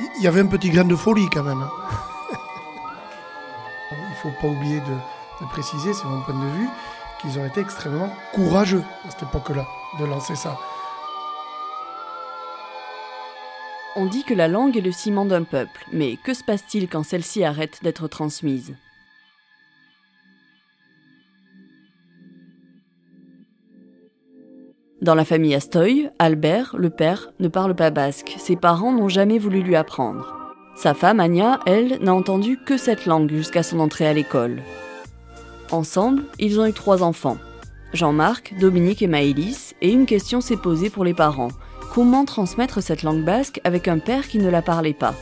Il y avait un petit grain de folie quand même. Il faut pas oublier de, de préciser, c'est mon point de vue, qu'ils ont été extrêmement courageux à cette époque-là de lancer ça. On dit que la langue est le ciment d'un peuple, mais que se passe-t-il quand celle-ci arrête d'être transmise? Dans la famille Astoy, Albert, le père, ne parle pas basque. Ses parents n'ont jamais voulu lui apprendre. Sa femme, Anya, elle, n'a entendu que cette langue jusqu'à son entrée à l'école. Ensemble, ils ont eu trois enfants. Jean-Marc, Dominique et Maëlys, et une question s'est posée pour les parents. Comment transmettre cette langue basque avec un père qui ne la parlait pas?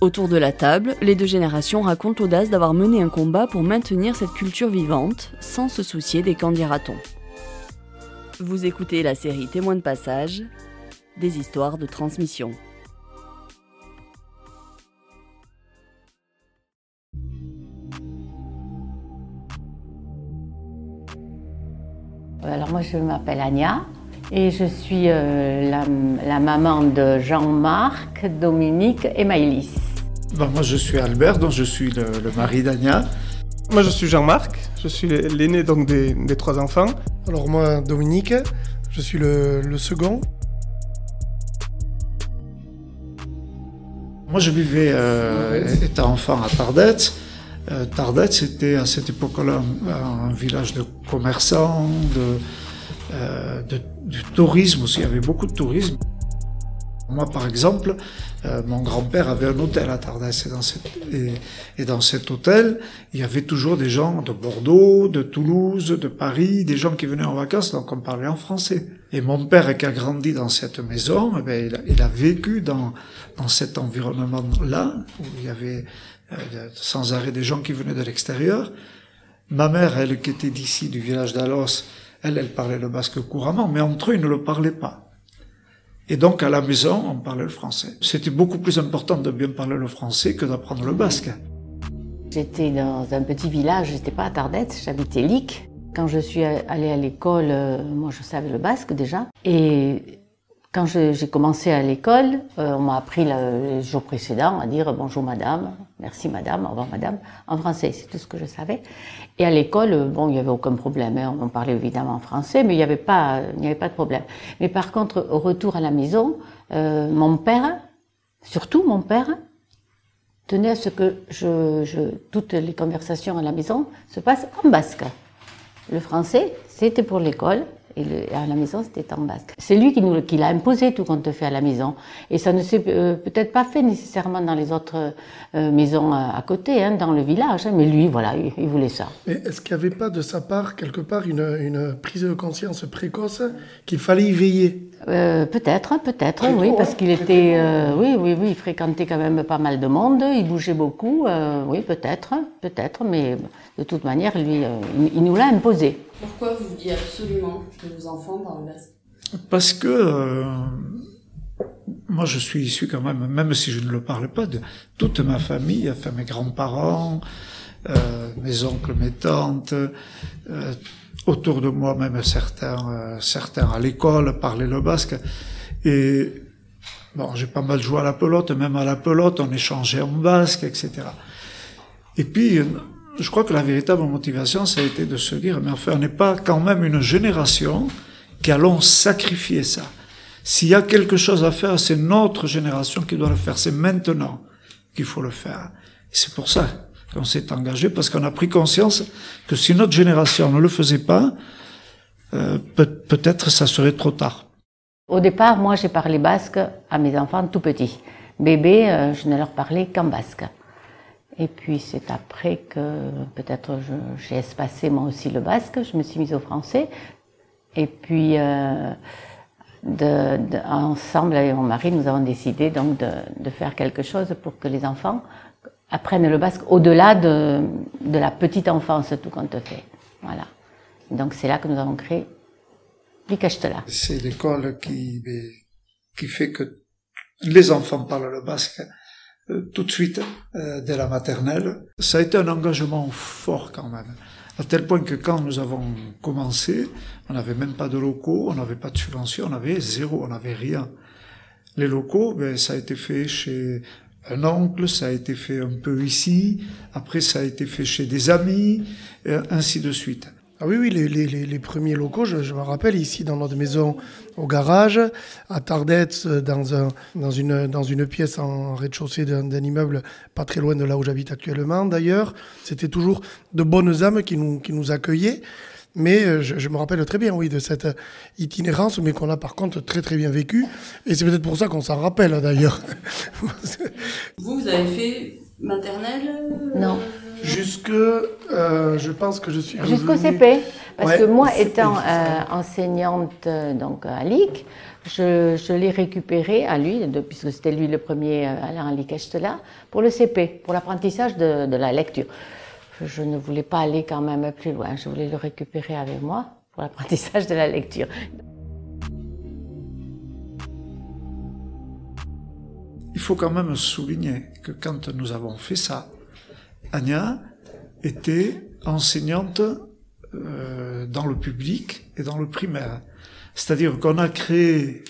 Autour de la table, les deux générations racontent l'audace d'avoir mené un combat pour maintenir cette culture vivante, sans se soucier des camps dira-t-on. Vous écoutez la série Témoins de passage, des histoires de transmission. Alors moi je m'appelle Anya et je suis euh, la, la, maman de Jean-Marc, Dominique et Maëlys. Ben, moi je suis Albert, donc je suis le, le mari d'Anya. Moi je suis Jean-Marc, je suis l'aîné donc des, des, trois enfants. Alors moi Dominique, je suis le, le second. Moi je vivais, euh, étant enfant à Tardette. Euh, Tardette, c'était à cette époque-là un, un, village de commerçants, de, euh, de, tourisme aussi. Il y avait beaucoup de tourisme. Moi, par exemple, euh, mon grand-père avait un hôtel à Tardès et dans, cet, et, et dans cet hôtel, il y avait toujours des gens de Bordeaux, de Toulouse, de Paris, des gens qui venaient en vacances, donc on parlait en français. Et mon père, qui a grandi dans cette maison, eh bien, il, a, il, a, vécu dans, dans cet environnement-là, où il y avait euh, sans arrêt des gens qui venaient de l'extérieur. Ma mère, elle qui était d'ici, du village d'Alos, elle, elle parlait le basque couramment, mais entre eux, ils ne le parlaient pas. Et donc, à la maison, on parlait le français. C'était beaucoup plus important de bien parler le français que d'apprendre le basque. J'étais dans un petit village, j'étais pas à Tardette, j'habitais Lic. Quand je suis allée à l'école, moi je savais le basque déjà. Et quand j'ai commencé à l'école, euh, on m'a appris le, les jours précédents à dire bonjour madame, merci madame, au revoir madame, en français, c'est tout ce que je savais. Et à l'école, bon, il n'y avait aucun problème, hein, on parlait évidemment en français, mais il n'y avait pas, il avait pas de problème. Mais par contre, au retour à la maison, euh, mon père, surtout mon père, tenait à ce que je, je, toutes les conversations à la maison se passent en basque. Le français, c'était pour l'école, et, à la maison, c'était en basque. C'est lui qui nous qui l'a imposé tout qu'on te fait à la maison. Et ça ne s'est euh, peut-être pas fait nécessairement dans les autres euh, maisons à, à côté, hein, dans le village, hein, mais lui, voilà, il, voulait ça. Est-ce qu'il n'y avait pas de sa part, quelque part, une, une prise de conscience précoce qu'il fallait y veiller? Euh, peut-être, peut-être, oui, parce qu'il était, euh, oui, oui, oui, il fréquentait quand même pas mal de monde, il bougeait beaucoup, euh, oui, peut-être, peut-être, mais de toute manière, lui, euh, il, il, nous l'a imposé. Pourquoi vous vouliez absolument que vos enfants parlent basque Parce que euh, moi, je suis issu quand même, même si je ne le parle pas, de toute ma famille, enfin mes grands-parents, mes oncles, mes tantes autour de moi, même certains, euh, certains à l'école parlaient le basque. Et bon, j'ai pas mal joué à la pelote, même à la pelote, on échangeait en basque, etc. Et puis, je crois que la véritable motivation, ça a été de se dire, mais enfin, on n'est pas quand même une génération qui allons sacrifier ça. S'il y a quelque chose à faire, c'est notre génération qui doit le faire. C'est maintenant qu'il faut le faire. C'est pour ça qu'on s'est engagé parce qu'on a pris conscience que si notre génération ne le faisait pas, euh, peut-être ça serait trop tard. Au départ, moi, j'ai parlé basque à mes enfants tout petits. Bébé, euh, je ne leur parlais qu'en basque. Et puis c'est après que peut-être j'ai espacé moi aussi le basque, je me suis mise au français. Et puis euh, ensemble avec mon mari, nous avons décidé donc de faire quelque chose pour que les enfants apprennent le basque au-delà de, la petite enfance, tout compte fait. Voilà. Donc c'est là que nous avons créé l'Icastela. C'est l'école qui, qui fait que les enfants parlent le basque euh, tout de suite euh, dès la maternelle. Ça a été un engagement fort quand même. À tel point que quand nous avons commencé, on n'avait même pas de locaux, on n'avait pas de subvention, on avait zéro, on n'avait rien. Les locaux, ben, ça a été fait chez un oncle, ça a été fait un peu ici, après ça a été fait chez des amis, et ainsi de suite. Ah oui, oui, les, premiers locaux, je, me rappelle ici dans notre maison au garage, à Tardette, dans, un, dans, une, dans une pièce en rez-de-chaussée d'un immeuble pas très loin de là où j'habite actuellement d'ailleurs. C'était toujours de bonnes âmes qui nous, qui nous accueillaient. Mais euh, je, je, me rappelle très bien, oui, de cette itinérance, mais qu'on a par contre très très bien vécu. Et c'est peut-être pour ça qu'on s'en rappelle d'ailleurs. vous, vous avez fait maternelle Non. Jusque, euh, je pense que je suis. Jusqu'au CP. Parce ouais, que moi, étant euh, enseignante donc, à l'IC, je, je l'ai récupéré à lui, de, puisque c'était lui le premier à aller à l'IC pour le CP, pour l'apprentissage de, de, la lecture. Je ne voulais pas aller quand même plus loin, je voulais le récupérer avec moi pour l'apprentissage de la lecture. Il faut quand même souligner que quand nous avons fait ça, Anya était enseignante euh, dans le public et dans le primaire. C'est-à-dire qu'on a créé,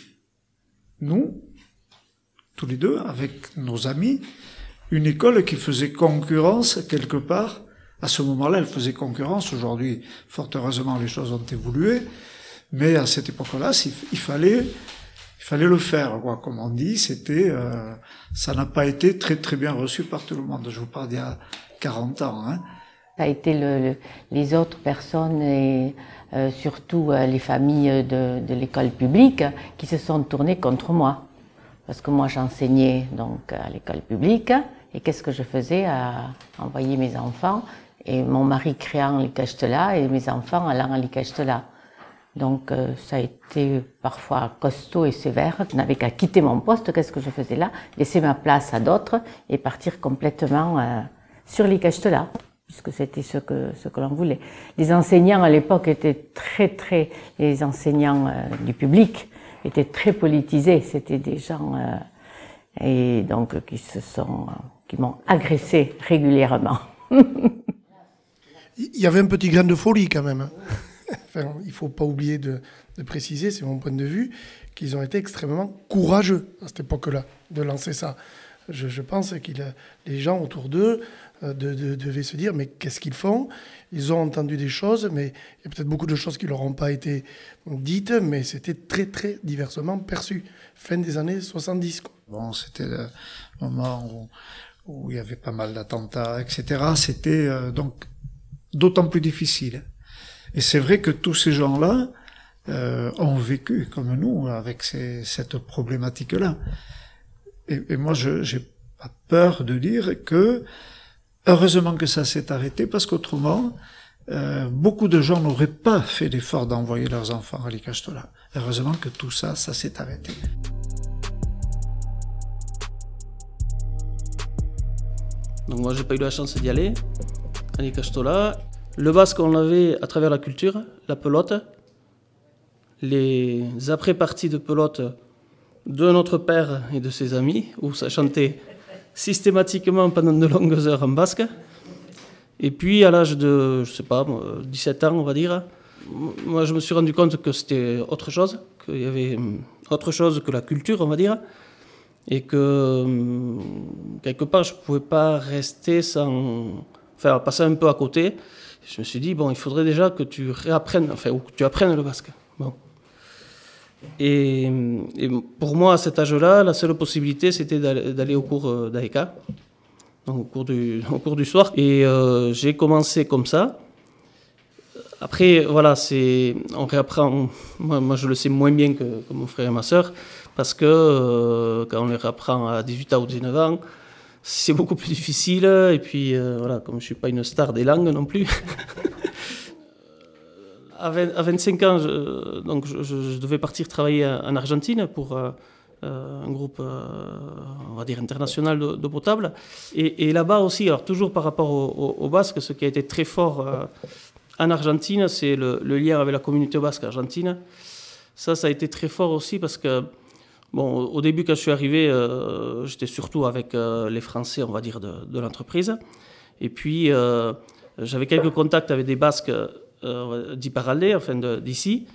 nous, tous les deux, avec nos amis, une école qui faisait concurrence quelque part. À ce moment-là, elle faisait concurrence. Aujourd'hui, fort heureusement, les choses ont évolué. Mais à cette époque-là, il fallait, il fallait le faire, quoi. Comme on dit, c'était, euh, ça n'a pas été très très bien reçu par tout le monde. Je vous parle d'il y a 40 ans. Hein. Ça a été le, le, les autres personnes et euh, surtout euh, les familles de, de l'école publique qui se sont tournées contre moi. Parce que moi j'enseignais donc à l'école publique et qu'est-ce que je faisais à envoyer mes enfants et mon mari créant là et mes enfants allant à là. Donc euh, ça a été parfois costaud et sévère. Je n'avais qu'à quitter mon poste, qu'est-ce que je faisais là? Laisser ma place à d'autres et partir complètement euh, sur les puisque c'était ce que, ce que l'on voulait. Les enseignants à l'époque étaient très, très, les enseignants euh, du public étaient très politisés. C'était des gens, euh, et donc, qui se sont, qui m'ont agressé régulièrement. Il y avait un petit grain de folie quand même. Il faut pas oublier de, préciser, c'est mon point de vue, qu'ils ont été extrêmement courageux à cette époque-là de lancer ça. Je, pense que les gens autour d'eux euh, de, de, devaient se dire mais qu'est-ce qu'ils font? Ils ont entendu des choses, mais il y a peut-être beaucoup de choses qui leur ont pas été dites, mais c'était très très diversement perçu. Fin des années 70. Quoi. Bon, c'était le moment où, où, il y avait pas mal d'attentats, etc. C'était euh, donc d'autant plus difficile. Et c'est vrai que tous ces gens-là euh, ont vécu comme nous avec cette problématique-là. Et, moi, je j'ai pas peur de dire que Heureusement que ça s'est arrêté parce qu'autrement, euh, beaucoup de gens n'auraient pas fait l'effort d'envoyer leurs enfants à l'Ikastola. Heureusement que tout ça, ça s'est arrêté. Donc moi, j'ai pas eu la chance d'y aller l'Ikastola. Le basque, on l'avait à travers la culture, la pelote, les après-parties de pelote de notre père et de ses amis, où ça chantait systématiquement pendant de longues heures en basque. Et puis, à l'âge de, je sais pas, 17 ans, on va dire, moi, je me suis rendu compte que c'était autre chose, qu'il y avait hum, autre chose que la culture, on va dire, et que hum, quelque part, je ne pouvais pas rester sans. Enfin, passer un peu à côté. Je me suis dit, bon, il faudrait déjà que tu réapprennes, enfin, ou que tu apprennes le basque. Bon. Et, pour moi, à cet âge-là, la seule possibilité, c'était d'aller au cours euh, d'AECA, au cours du, au cours du soir. Et euh, j'ai commencé comme ça. Après, voilà, c'est, on réapprend. Moi, je le sais moins bien que, que mon frère et ma sœur, parce que euh, quand on les réapprend à 18 ans ou 19 ans, c'est beaucoup plus difficile. Et puis, euh, voilà, comme je suis pas une star des langues non plus. à, 20, à 25 ans, je, donc je, devais partir travailler en Argentine pour euh, un groupe, euh, on va dire, international d'eau potable. Et, là-bas aussi, alors toujours par rapport au, Basque, ce qui a été très fort euh, en Argentine, c'est le, lien avec la communauté basque argentine. Ça, ça a été très fort aussi parce que, bon, au début, quand je suis arrivé, euh, j'étais surtout avec euh, les Français, on va dire, de, l'entreprise. Et puis, euh, j'avais quelques contacts avec des Basques parler, enfin d'ici.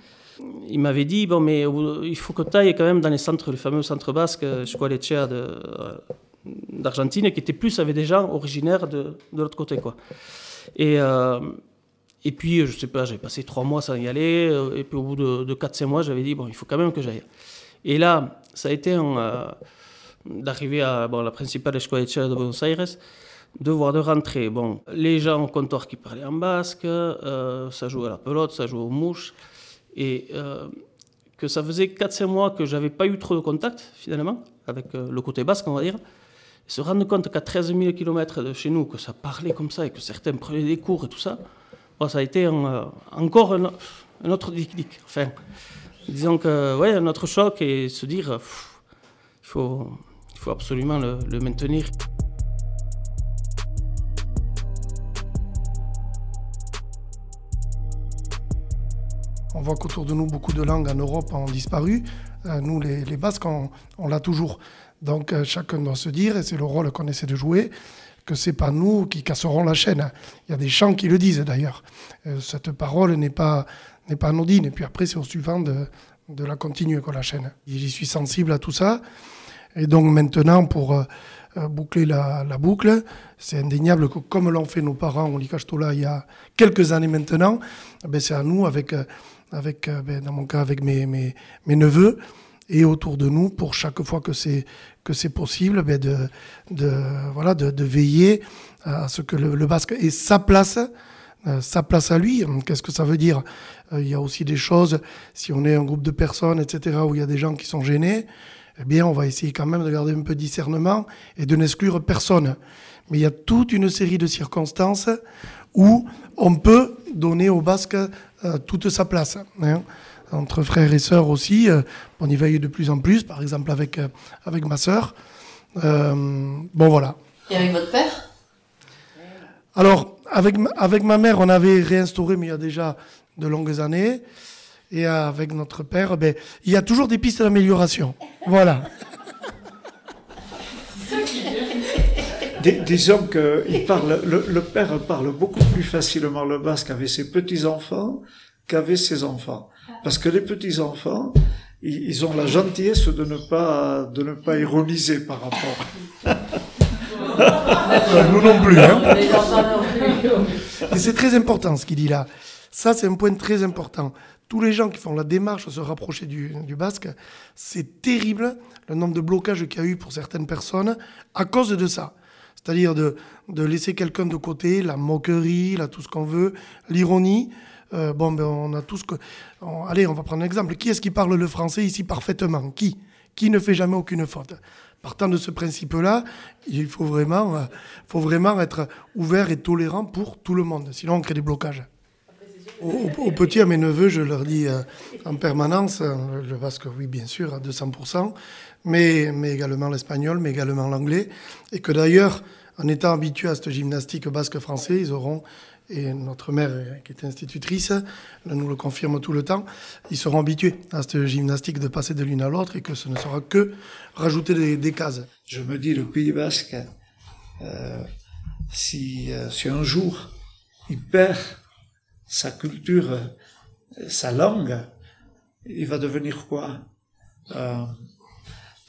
il m'avait dit bon, mais il faut que tu ailles quand même dans les centres, les fameux centres basques, Squalecea de d'Argentine, qui étaient plus avec des gens originaires de, de l'autre côté, quoi. Et et puis, je sais pas, j'avais passé trois mois sans y aller. Et puis, au bout de, de 4-5 mois, j'avais dit, bon, il faut quand même que j'aille. Et là, ça a été d'arriver à la principale escuela de Buenos Aires, de voir de rentrer. Bon, les gens au comptoir qui parlaient en basque, euh, ça jouait à la pelote, ça jouait aux mouches. Et euh, que ça faisait 4-5 mois que j'avais pas eu trop de contact, finalement, avec euh, le côté basque, on va dire. Se rendre compte qu'à 13 000 km de chez nous, que ça parlait comme ça et que certains prenaient des cours et tout ça, bon, ça a été encore un, autre déclic. Disons que, ouais, un autre choc et se dire, il faut, faut absolument le, le maintenir. On voit qu'autour de nous, beaucoup de langues en Europe ont disparu. Euh, nous, les, les Basques, on, on l'a toujours. Donc euh, chacun doit se dire, et c'est le rôle qu'on essaie de jouer, que c'est pas nous qui casserons la chaîne. Il y a des chants qui le disent d'ailleurs. Euh, cette parole n'est pas, n'est pas anodine. Et puis après, c'est au suivant de, de la continuer, quoi, la chaîne. J'y suis sensible à tout ça. Et donc maintenant, pour euh, euh, boucler la, boucle, c'est indéniable que comme l'ont fait nos parents au Licastola il y a quelques années maintenant, ben c'est à nous, avec, avec ben dans mon cas, avec mes, mes, mes neveux, et autour de nous pour chaque fois que c'est que c'est possible ben de, de voilà de, de, veiller à ce que le, le basque ait sa place euh, sa place à lui qu'est-ce que ça veut dire? Euh, il y a aussi des choses si on est un groupe de personnes etc où il y a des gens qui sont gênés eh bien on va essayer quand même de garder un peu de discernement et de n'exclure personne mais il y a toute une série de circonstances où on peut donner au basque euh, toute sa place hein entre frères et sœurs aussi. On y veille de plus en plus, par exemple avec, avec ma sœur. Bon, voilà. Et avec votre père? Alors, avec, avec ma mère, on avait réinstauré, mais il y a déjà de longues années. Et avec notre père, ben, il y a toujours des pistes d'amélioration. Voilà. Dis, disons que il parle, le, père parle beaucoup plus facilement le basque avec ses petits-enfants qu'avec ses enfants. Parce que les petits-enfants, ils, ont la gentillesse de ne pas, de ne pas ironiser par rapport. Nous non plus. Hein. Et c'est très important ce qu'il dit là. Ça, c'est un point très important. Tous les gens qui font la démarche de se rapprocher du, du basque, c'est terrible le nombre de blocages qu'il y a eu pour certaines personnes à cause de ça. C'est-à-dire de, de laisser quelqu'un de côté, la moquerie, là, tout ce qu'on veut, l'ironie. Euh, bon, ben, on a tous que. On, allez, on va prendre un exemple. Qui est-ce qui parle le français ici parfaitement? Qui? Qui ne fait jamais aucune faute? Partant de ce principe-là, il faut vraiment, euh, faut vraiment être ouvert et tolérant pour tout le monde. Sinon, on crée des blocages. Aux, aux petits, à mes neveux, je leur dis euh, en permanence, euh, le basque, oui, bien sûr, à 200%, mais, mais également l'espagnol, mais également l'anglais. Et que d'ailleurs, en étant habitués à cette gymnastique basque français, ils auront et notre mère, qui est institutrice, nous le confirme tout le temps, ils seront habitués à cette gymnastique de passer de l'une à l'autre et que ce ne sera que rajouter des, cases. Je me dis, le Pays basque, euh, si, euh, si un jour il perd sa culture, sa langue, il va devenir quoi? Euh,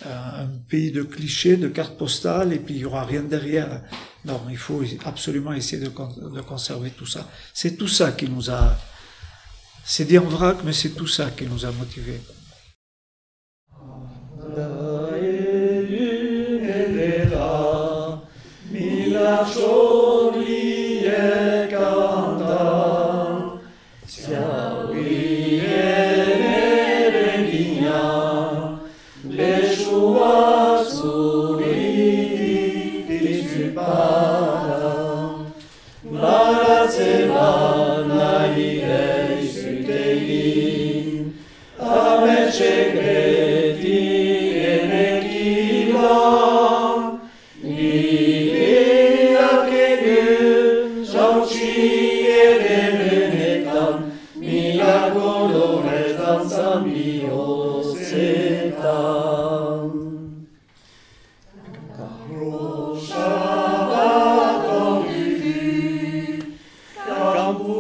un pays de clichés, de cartes postales, et puis il n'y aura rien derrière. Non, il faut absolument essayer de, conserver tout ça. C'est tout ça qui nous a... C'est dit en vrac, mais c'est tout ça qui nous a motivés.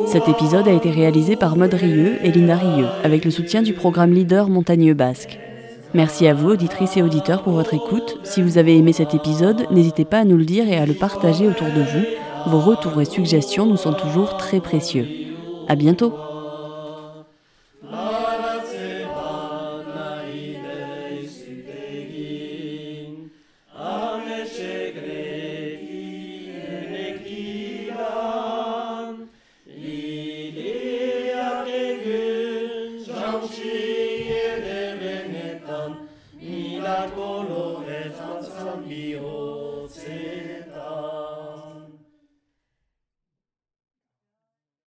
Cet épisode a été réalisé par Mode Rieux et Lina Rieux, avec le soutien du programme Leader Montagneux Basque. Merci à vous, auditrices et auditeurs, pour votre écoute. Si vous avez aimé cet épisode, n'hésitez pas à nous le dire et à le partager autour de vous. Vos retours et suggestions nous sont toujours très précieux. À bientôt!